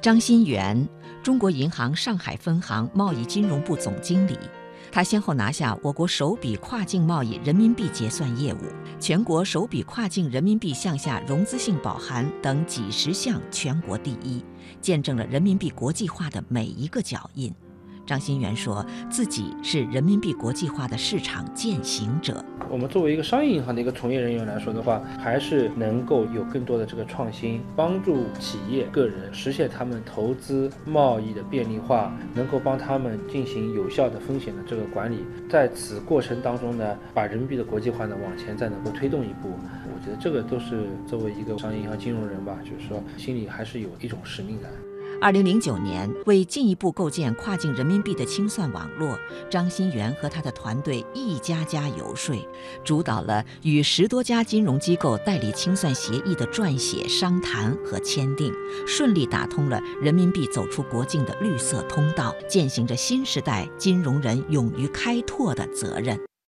张新元，中国银行上海分行贸易金融部总经理。他先后拿下我国首笔跨境贸易人民币结算业务、全国首笔跨境人民币向下融资性保函等几十项全国第一，见证了人民币国际化的每一个脚印。张新元说自己是人民币国际化的市场践行者。我们作为一个商业银行的一个从业人员来说的话，还是能够有更多的这个创新，帮助企业、个人实现他们投资贸易的便利化，能够帮他们进行有效的风险的这个管理。在此过程当中呢，把人民币的国际化呢往前再能够推动一步，我觉得这个都是作为一个商业银行金融人吧，就是说心里还是有一种使命感。二零零九年，为进一步构建跨境人民币的清算网络，张新元和他的团队一家家游说，主导了与十多家金融机构代理清算协议的撰写、商谈和签订，顺利打通了人民币走出国境的绿色通道，践行着新时代金融人勇于开拓的责任。